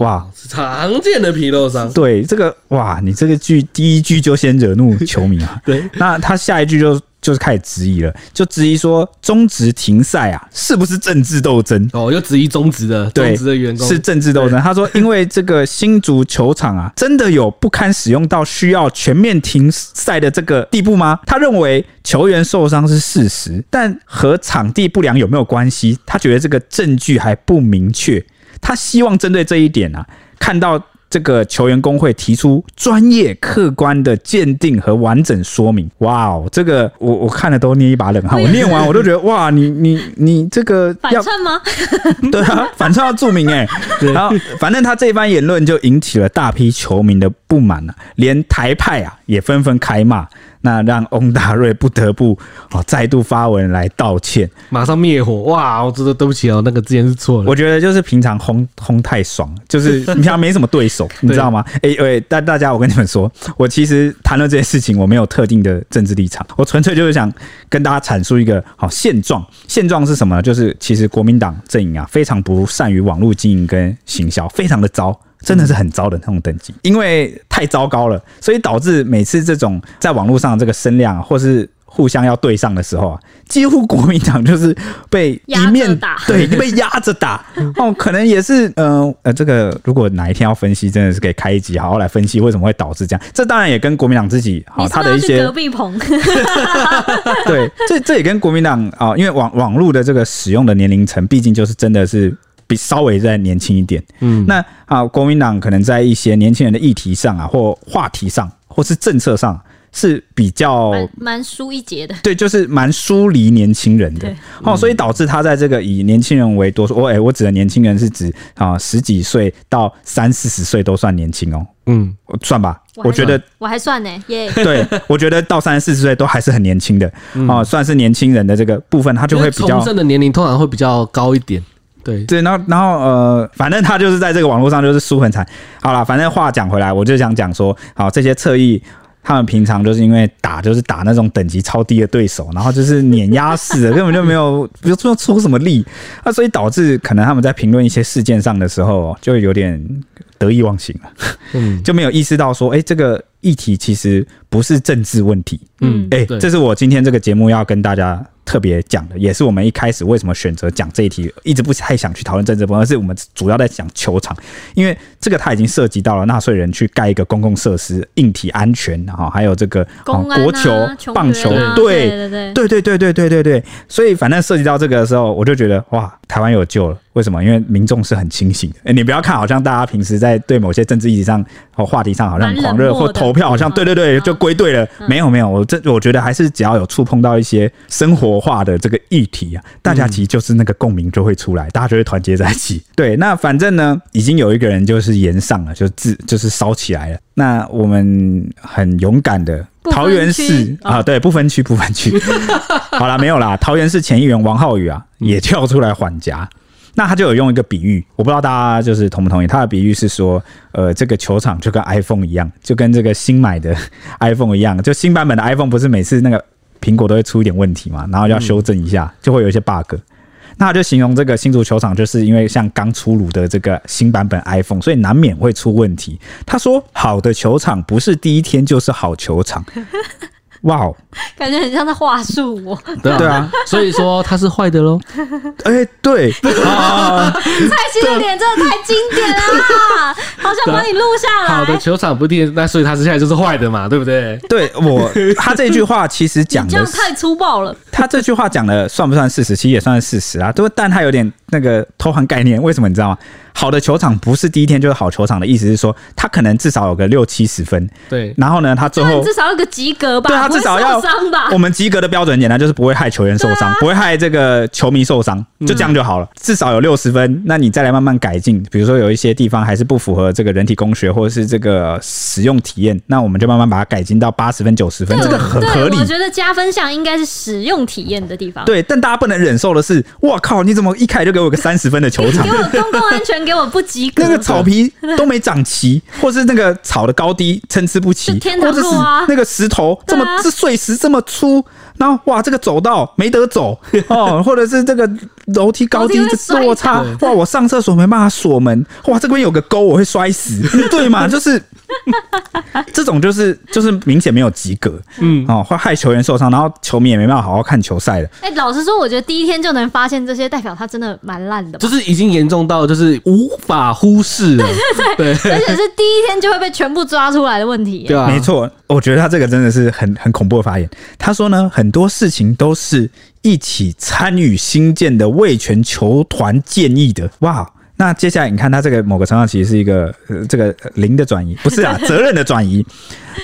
哇，常见的皮肉伤。对，这个哇，你这个句第一句就先惹怒球迷啊。*laughs* 对，那他下一句就。就是开始质疑了，就质疑说中职停赛啊，是不是政治斗争？哦，又质疑中职的中职的员工是政治斗争。他说，因为这个新足球场啊，真的有不堪使用到需要全面停赛的这个地步吗？他认为球员受伤是事实，但和场地不良有没有关系？他觉得这个证据还不明确。他希望针对这一点啊，看到。这个球员工会提出专业、客观的鉴定和完整说明。哇哦，这个我我看了都捏一把冷汗。我念完我都觉得哇，你你你这个反串吗？*laughs* 对啊，反串要注明哎。然后反正他这番言论就引起了大批球迷的不满了，连台派啊也纷纷开骂。那让翁达瑞不得不哦再度发文来道歉，马上灭火哇！我真的对不起哦，那个之前是错了。我觉得就是平常轰轰太爽，就是 *laughs* 平常没什么对手，你知道吗？哎喂，但大家，我跟你们说，我其实谈论这些事情，我没有特定的政治立场，我纯粹就是想跟大家阐述一个好现状。现状是什么呢？就是其实国民党阵营啊，非常不善于网络经营跟行销，非常的糟。真的是很糟的那种等级，因为太糟糕了，所以导致每次这种在网络上这个声量，或是互相要对上的时候啊，几乎国民党就是被一面打，*laughs* 对，被压着打。*laughs* 哦，可能也是，嗯呃，呃，这个如果哪一天要分析，真的是可以开一集好好来分析为什么会导致这样。这当然也跟国民党自己好他的一些隔壁棚，*laughs* 对，这这也跟国民党啊、哦，因为网网络的这个使用的年龄层，毕竟就是真的是比稍微再年轻一点。嗯，那啊，国民党可能在一些年轻人的议题上啊，或话题上，或是政策上。是比较蛮疏一截的，对，就是蛮疏离年轻人的，哦，所以导致他在这个以年轻人为多数。我、欸、我指的年轻人是指啊十几岁到三四十岁都算年轻哦，嗯，算吧，我，我觉得我还算呢，耶，*laughs* 对，我觉得到三四十岁都还是很年轻的。哦，算是年轻人的这个部分，他就会比较从政的年龄通常会比较高一点，对对，然后然后呃，反正他就是在这个网络上就是输很惨。好了，反正话讲回来，我就想讲说，好这些侧翼。他们平常就是因为打，就是打那种等级超低的对手，然后就是碾压式的，根本就没有，比如说出什么力，那所以导致可能他们在评论一些事件上的时候，就有点得意忘形了，嗯，*laughs* 就没有意识到说，哎，这个议题其实不是政治问题，嗯，哎，这是我今天这个节目要跟大家特别讲的，也是我们一开始为什么选择讲这一题，一直不太想去讨论政治风，而是我们主要在讲球场，因为这个它已经涉及到了纳税人去盖一个公共设施，硬体安全，哈，还有这个国球、棒球，对，对，对，对，对，对，对，对，对，所以反正涉及到这个的时候，我就觉得哇，台湾有救了。为什么？因为民众是很清醒的，哎，你不要看好像大家平时在对某些政治议题上或话题上好像狂热或投票，好像对，对，对，就。归队了。没有没有，我这我觉得还是只要有触碰到一些生活化的这个议题啊，大家其实就是那个共鸣就会出来，大家就会团结在一起。*laughs* 对，那反正呢，已经有一个人就是炎上了，就自就是烧起来了。那我们很勇敢的桃园市啊，对，不分区不分区。*laughs* 好了，没有啦，桃园市前议员王浩宇啊，也跳出来缓颊。那他就有用一个比喻，我不知道大家就是同不同意。他的比喻是说，呃，这个球场就跟 iPhone 一样，就跟这个新买的 *laughs* iPhone 一样，就新版本的 iPhone 不是每次那个苹果都会出一点问题嘛，然后要修正一下，就会有一些 bug。那他就形容这个新足球场，就是因为像刚出炉的这个新版本 iPhone，所以难免会出问题。他说，好的球场不是第一天就是好球场。哇哦，感觉很像在话术我。对啊，所以说他是坏的喽。哎，对，蔡西的脸真的太经典了，好想把你录下来。好的球场不定，那所以他是现在就是坏的嘛，对不对？对我，他这句话其实讲的这样太粗暴了。他这句话讲的算不算事实？其实也算是事实啊，都但他有点那个偷换概念。为什么你知道吗？好的球场不是第一天就是好球场的意思是说，他可能至少有个六七十分。对，然后呢，他最后至少有个及格吧？对，他至少要伤吧？我们及格的标准简单，就是不会害球员受伤，不会害这个球迷受伤，就这样就好了。至少有六十分，那你再来慢慢改进。比如说有一些地方还是不符合这个人体工学或者是这个使用体验，那我们就慢慢把它改进到八十分、九十分，这个很合理。我觉得加分项应该是使用体验的地方。对，但大家不能忍受的是，哇靠！你怎么一开就给我个三十分的球场？*laughs* 给我公共安全，给我不及格。那个草皮都没长齐，或是那个草的高低参差不齐，或者是那个石头这么这碎石这么粗，然后哇，这个走道没得走 *laughs* 哦，或者是这个楼梯高低这落差，哇，我上厕所没办法锁门，哇，这边有个沟我会摔死，对嘛？*laughs* 就是。这种就是就是明显没有及格，嗯，哦，会害球员受伤，然后球迷也没办法好好看球赛了。哎，老实说，我觉得第一天就能发现这些，代表他真的蛮烂的，就是已经严重到就是无法忽视了。对对对，对，而且是第一天就会被全部抓出来的问题。对啊，没错，我觉得他这个真的是很很恐怖的发言。他说呢，很很多事情都是一起参与新建的味全球团建议的。哇！那接下来你看，他这个某个程度其实是一个呃，这个零的转移，*laughs* 不是啊，责任的转移。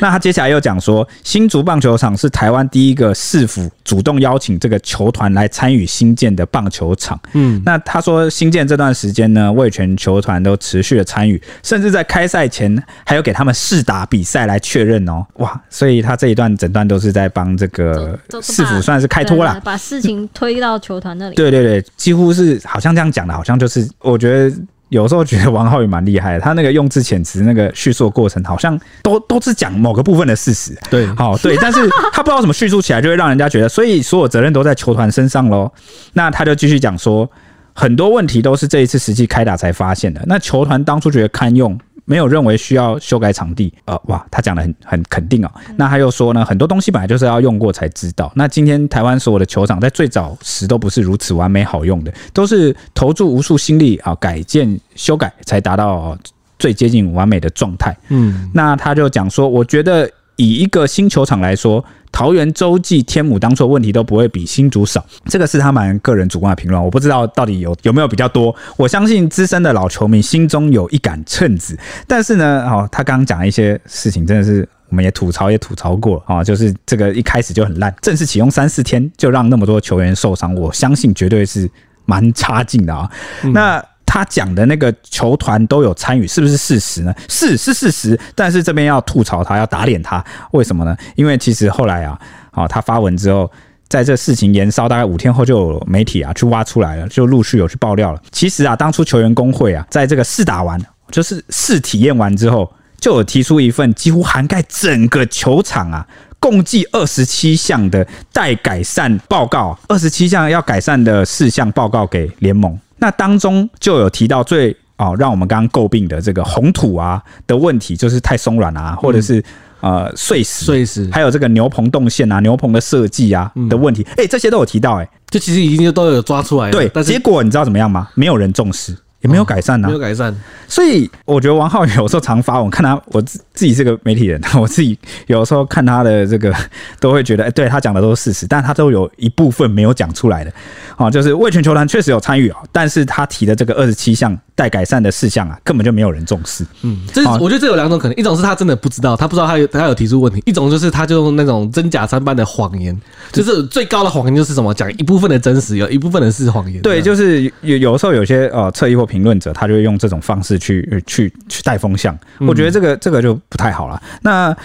那他接下来又讲说，新竹棒球场是台湾第一个市府主动邀请这个球团来参与新建的棒球场。嗯，那他说新建这段时间呢，味全球团都持续的参与，甚至在开赛前还有给他们试打比赛来确认哦。哇，所以他这一段整段都是在帮这个市府算是开脱了，把事情推到球团那里。对对对，几乎是好像这样讲的，好像就是我觉得。有时候觉得王浩宇蛮厉害的，他那个用字遣词、那个叙述过程，好像都都是讲某个部分的事实。对，好对，但是他不知道怎么叙述起来，就会让人家觉得，所以所有责任都在球团身上喽。那他就继续讲说，很多问题都是这一次实际开打才发现的。那球团当初觉得堪用。没有认为需要修改场地，呃，哇，他讲的很很肯定哦。那他又说呢，很多东西本来就是要用过才知道。那今天台湾所有的球场在最早时都不是如此完美好用的，都是投注无数心力啊，改建修改才达到最接近完美的状态。嗯，那他就讲说，我觉得以一个新球场来说，桃园洲际天母当初问题都不会比新竹少，这个是他们个人主观的评论，我不知道到底有有没有比较多。我相信资深的老球迷心中有一杆秤子，但是呢，哦，他刚刚讲一些事情，真的是我们也吐槽也吐槽过啊，就是这个一开始就很烂，正式启用三四天就让那么多球员受伤，我相信绝对是蛮差劲的啊。那。他讲的那个球团都有参与，是不是事实呢？是是事实，但是这边要吐槽他，要打脸他，为什么呢？因为其实后来啊，啊，他发文之后，在这事情延烧大概五天后，就有媒体啊去挖出来了，就陆续有去爆料了。其实啊，当初球员工会啊，在这个试打完，就是试体验完之后，就有提出一份几乎涵盖整个球场啊，共计二十七项的待改善报告，二十七项要改善的事项报告给联盟。那当中就有提到最哦，让我们刚刚诟病的这个红土啊的问题，就是太松软啊，或者是呃碎石，碎石，还有这个牛棚动线啊、牛棚的设计啊的问题，哎，这些都有提到，哎，这其实已经都有抓出来了。对，但是结果你知道怎么样吗？没有人重视。也没有改善呐、啊哦，没有改善。所以我觉得王浩宇有时候常发文，看他，我自自己是个媒体人，*laughs* 我自己有时候看他的这个，都会觉得，哎，对他讲的都是事实，但他都有一部分没有讲出来的，哦，就是味全球团确实有参与啊，但是他提的这个二十七项待改善的事项啊，根本就没有人重视。嗯，这我觉得这有两种可能，一种是他真的不知道，他不知道他有他有提出问题；一种就是他就用那种真假参半的谎言，就是最高的谎言就是什么，讲一部分的真实，有一部分的是谎言。对，就是有有时候有些呃侧翼或评论者，他就会用这种方式去去去带风向，我觉得这个这个就不太好了。那。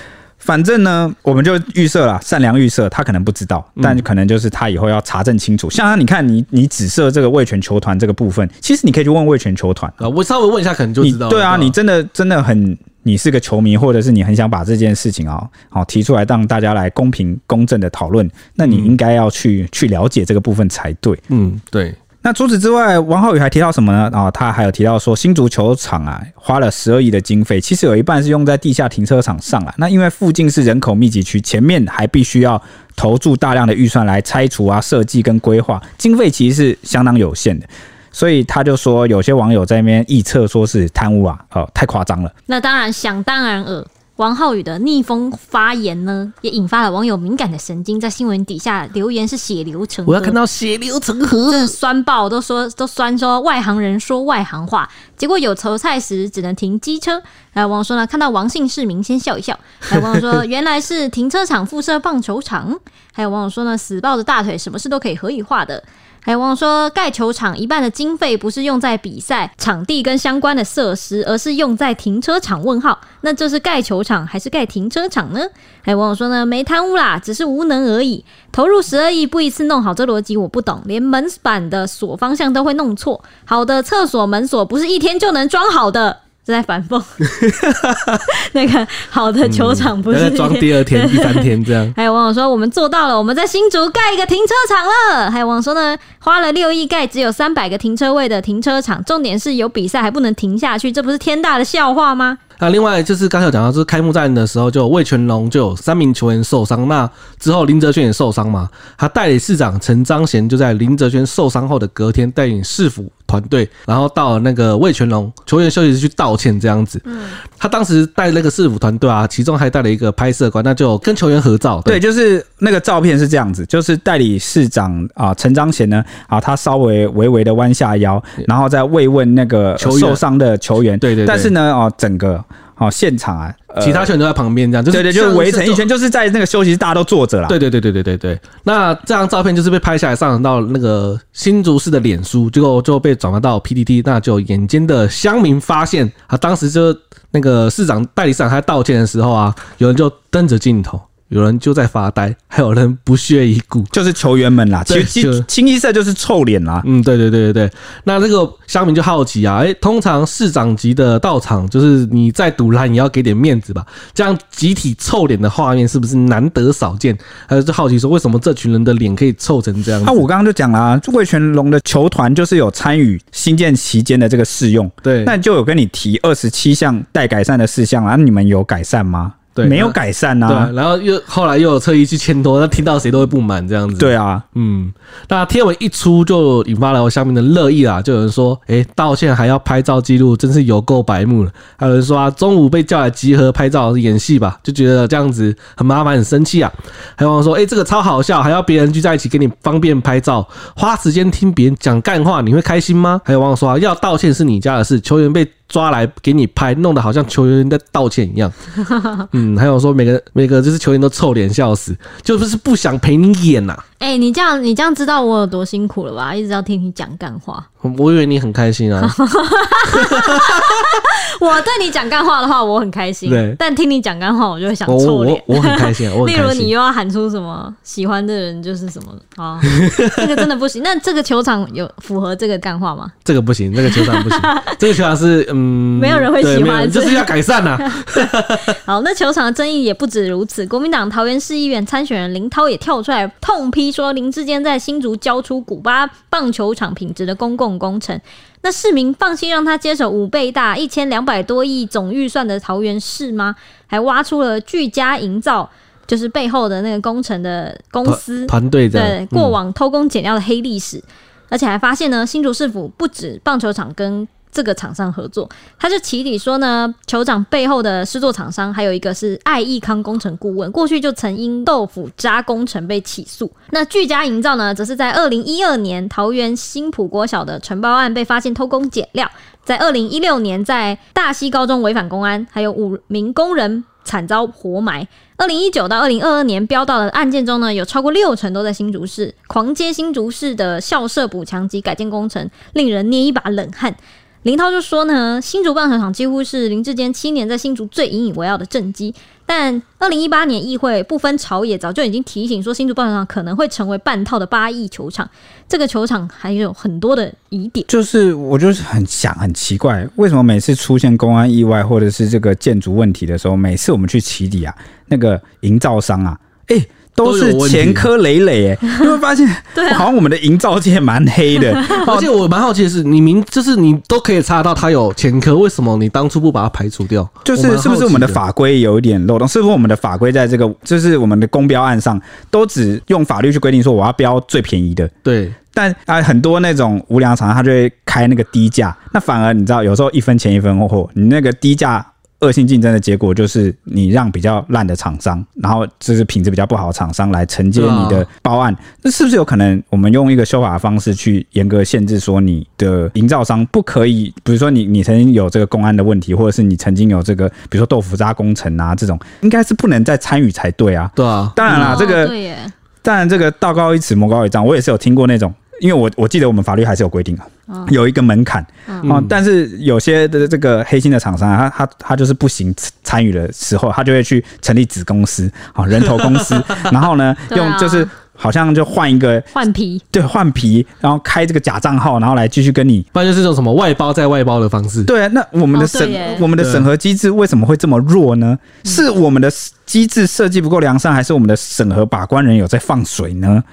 反正呢，我们就预设了，善良预设，他可能不知道，但可能就是他以后要查证清楚。像他，你看你你只设这个味全球团这个部分，其实你可以去问味全球团啊，我稍微问一下，可能就知道。对啊，你真的真的很，你是个球迷，或者是你很想把这件事情啊，好提出来，让大家来公平公正的讨论，那你应该要去去了解这个部分才对。嗯，对。那除此之外，王浩宇还提到什么呢？啊，他还有提到说，新足球场啊，花了十二亿的经费，其实有一半是用在地下停车场上啊。那因为附近是人口密集区，前面还必须要投注大量的预算来拆除啊、设计跟规划，经费其实是相当有限的。所以他就说，有些网友在那边臆测说是贪污啊，哦，太夸张了。那当然，想当然尔。王浩宇的逆风发言呢，也引发了网友敏感的神经，在新闻底下留言是血流成河。我要看到血流成河，这酸爆都说都酸说外行人说外行话，结果有球赛时只能停机车。还有网友说呢，看到王姓市民先笑一笑。还有网友说，*laughs* 原来是停车场附设棒球场。还有网友说呢，死抱着大腿，什么事都可以合理化的。还有网友说，盖球场一半的经费不是用在比赛场地跟相关的设施，而是用在停车场。问号，那这是盖球场还是盖停车场呢？还有网友说呢，没贪污啦，只是无能而已。投入十二亿不一次弄好，这逻辑我不懂，连门板的锁方向都会弄错。好的厕所门锁不是一天就能装好的。是在反讽 *laughs* 那个好的球场不是装、嗯、第二天、*laughs* 第三天这样。还有网友说，我们做到了，我们在新竹盖一个停车场了。还有网友说呢，花了六亿盖只有三百个停车位的停车场，重点是有比赛还不能停下去，这不是天大的笑话吗？那另外就是刚才有讲到，就是开幕战的时候，就魏全龙就有三名球员受伤。那之后林哲轩也受伤嘛，他代理市长陈彰贤就在林哲轩受伤后的隔天，带领市府团队，然后到了那个魏全龙球员休息室去道歉这样子。嗯，他当时带那个市府团队啊，其中还带了一个拍摄官，那就跟球员合照。对，就是那个照片是这样子，就是代理市长啊陈彰贤呢啊，他稍微微微的弯下腰，然后再慰问那个受伤的球员。对对，但是呢啊，整个。好，现场啊，其他球员都在旁边，这样就是对对，就是围成一圈，就是在那个休息室，大家都坐着了。对对对对对对对。那这张照片就是被拍下来，上传到那个新竹市的脸书，结果就被转发到 PDT，那就眼尖的乡民发现，啊，当时就那个市长代理市长他道歉的时候啊，有人就瞪着镜头。有人就在发呆，还有人不屑一顾，就是球员们啦。其实清一色就是臭脸啦。嗯，对对对对对。那这个乡民就好奇啊，哎，通常市长级的到场，就是你再赌烂，也要给点面子吧？这样集体臭脸的画面是不是难得少见？还有就好奇说，为什么这群人的脸可以臭成这样？那、啊、我刚刚就讲了啊，味全龙的球团就是有参与新建期间的这个试用，对，那就有跟你提二十七项待改善的事项啊，你们有改善吗？对，没有改善啊。对，然后又后来又有侧翼去牵拖，那听到谁都会不满这样子。对啊，嗯，那贴文一出就引发了下面的热议啦，就有人说，哎，道歉还要拍照记录，真是有够白目了。还有人说啊，中午被叫来集合拍照演戏吧，就觉得这样子很麻烦，很生气啊。还有人说，哎，这个超好笑，还要别人聚在一起给你方便拍照，花时间听别人讲干话，你会开心吗？还有网友说啊，要道歉是你家的事，球员被。抓来给你拍，弄得好像球员在道歉一样。*laughs* 嗯，还有说每个每个就是球员都臭脸笑死，就不是不想陪你演呐、啊。哎、欸，你这样你这样知道我有多辛苦了吧？一直要听你讲干话。我以为你很开心啊。*laughs* 我对你讲干话的话，我很开心。对，但听你讲干话，我就会想臭脸。我我，很开心啊。我很开心。例如你又要喊出什么喜欢的人就是什么啊，这个真的不行。那这个球场有符合这个干话吗？这个不行，这个球场不行。这个球场是嗯，没有人会喜欢，就是要改善呐、啊。*laughs* *laughs* 好，那球场的争议也不止如此。国民党桃园市议员参选人林涛也跳出来痛批说，林志坚在新竹交出古巴棒球场品质的公共工程。那市民放心让他接手五倍大、一千两百多亿总预算的桃园市吗？还挖出了巨佳营造，就是背后的那个工程的公司团队的对过往偷工减料的黑历史，嗯、而且还发现呢，新竹市府不止棒球场跟这个厂商合作，他就起底说呢，酋长背后的施作厂商还有一个是爱益康工程顾问，过去就曾因豆腐渣工程被起诉。那聚佳营造呢，则是在二零一二年桃园新埔国小的承包案被发现偷工减料，在二零一六年在大溪高中违反公安，还有五名工人惨遭活埋。二零一九到二零二二年标到的案件中呢，有超过六成都在新竹市，狂接新竹市的校舍补强及改建工程，令人捏一把冷汗。林涛就说呢，新竹棒球场几乎是林志坚七年在新竹最引以为傲的政绩。但二零一八年议会不分朝野早就已经提醒说，新竹棒球场可能会成为半套的八亿球场。这个球场还有很多的疑点，就是我就是很想很奇怪，为什么每次出现公安意外或者是这个建筑问题的时候，每次我们去起底啊，那个营造商啊，哎、都是前科累累哎，*laughs* 你会发现，对，好像我们的营造界蛮黑的。而且我蛮好奇的是，你明就是你都可以查到他有前科，为什么你当初不把它排除掉？就是是不是我们的法规有一点漏洞？是不是我们的法规在这个就是我们的公标案上都只用法律去规定说我要标最便宜的？对，但啊很多那种无良厂商他就会开那个低价，那反而你知道有时候一分钱一分货，你那个低价。恶性竞争的结果就是你让比较烂的厂商，然后就是品质比较不好的厂商来承接你的报案，那是不是有可能我们用一个修法的方式去严格限制说你的营造商不可以，比如说你你曾经有这个公安的问题，或者是你曾经有这个比如说豆腐渣工程啊这种，应该是不能再参与才对啊。对啊，当然啦，这个当然这个道高一尺魔高一丈，我也是有听过那种。因为我我记得我们法律还是有规定啊，有一个门槛啊，但是有些的这个黑心的厂商啊，他他他就是不行参与的时候，他就会去成立子公司啊，人头公司，*laughs* 然后呢，用就是好像就换一个换皮，对，换皮，然后开这个假账号，然后来继续跟你，不然就是这种什么外包再外包的方式。对啊，那我们的审我们的审核机制为什么会这么弱呢？是我们的机制设计不够良善，还是我们的审核把关人有在放水呢？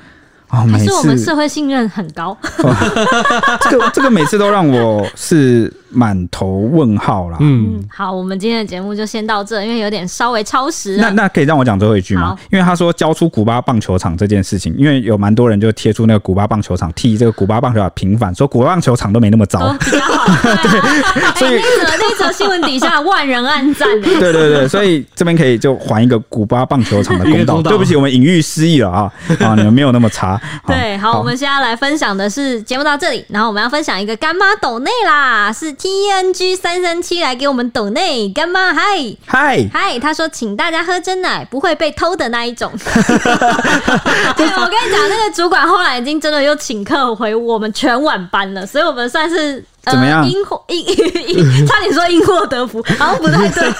还是我们社会信任很高，哦、*laughs* 这个这个每次都让我是满头问号啦。嗯，好，我们今天的节目就先到这，因为有点稍微超时。那那可以让我讲最后一句吗？因为他说交出古巴棒球场这件事情，因为有蛮多人就贴出那个古巴棒球场替这个古巴棒球场平反，说古巴棒球场都没那么糟，哦、比较好。对，*laughs* 所以那则那则新闻底下万人暗赞。*laughs* 对对对，所以这边可以就还一个古巴棒球场的公道。对不起，我们隐喻失意了啊啊，你们没有那么差。对，好，好，我们现在来分享的是节目到这里，然后我们要分享一个干妈抖内啦，是 T N G 三三七来给我们抖内干妈，嗨嗨嗨，他说请大家喝真奶，不会被偷的那一种。*laughs* *laughs* 对，我跟你讲，那个主管后来已经真的又请客回我们全晚班了，所以我们算是。怎么样？因祸因因，*laughs* 差点说因祸得福，好像不太对，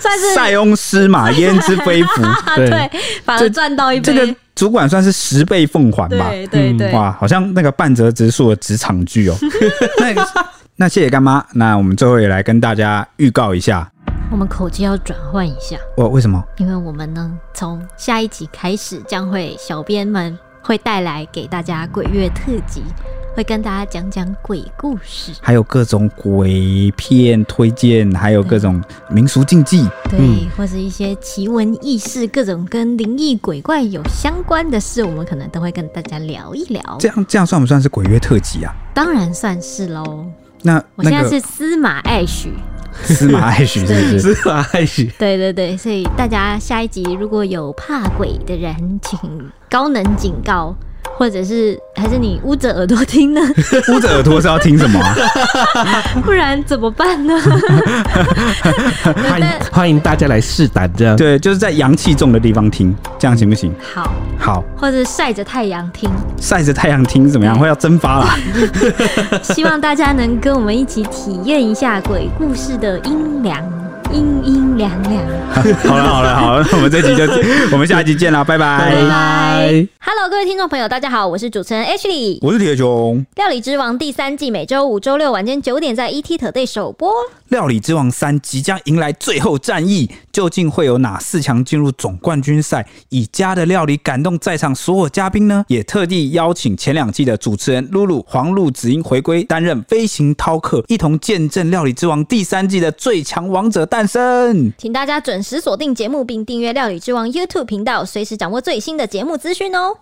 算是塞翁失马焉知非福，对，反而赚到一杯。这个主管算是十倍奉还吧？对对对，哇，好像那个半泽直树的职场剧哦。*laughs* 那那谢谢干妈，那我们最后也来跟大家预告一下，我们口气要转换一下。我，为什么？因为我们呢，从下一集开始将会，小编们会带来给大家鬼月特辑。会跟大家讲讲鬼故事，还有各种鬼片推荐，还有各种民俗禁忌，对，嗯、或是一些奇闻异事，各种跟灵异鬼怪有相关的事，我们可能都会跟大家聊一聊。这样这样算不算是鬼月特辑啊？当然算是喽。那，那我现在是司马爱许。司马爱许 *laughs* 是不是？司马爱许，对对对，所以大家下一集如果有怕鬼的人，请高能警告。或者是还是你捂着耳朵听呢？*laughs* 捂着耳朵是要听什么？*laughs* 不然怎么办呢？欢迎欢迎大家来试胆，这样对，就是在阳气重的地方听，这样行不行？好，好，或者晒着太阳听，晒着太阳听怎么样？会要蒸发啦。*laughs* 希望大家能跟我们一起体验一下鬼故事的阴凉。阴阴凉凉。好了好了好了，*laughs* 我们这集就，我们下一集见啦，拜拜拜拜。Hello，各位听众朋友，大家好，我是主持人 Ashley，我是铁雄。料理之王第三季每周五、周六晚间九点在 ETtoday 首播。料理之王三即将迎来最后战役，究竟会有哪四强进入总冠军赛？以家的料理感动在场所有嘉宾呢？也特地邀请前两季的主持人露露、黄露、子英回归，担任飞行饕客，一同见证料理之王第三季的最强王者请大家准时锁定节目，并订阅料理之王 YouTube 频道，随时掌握最新的节目资讯哦。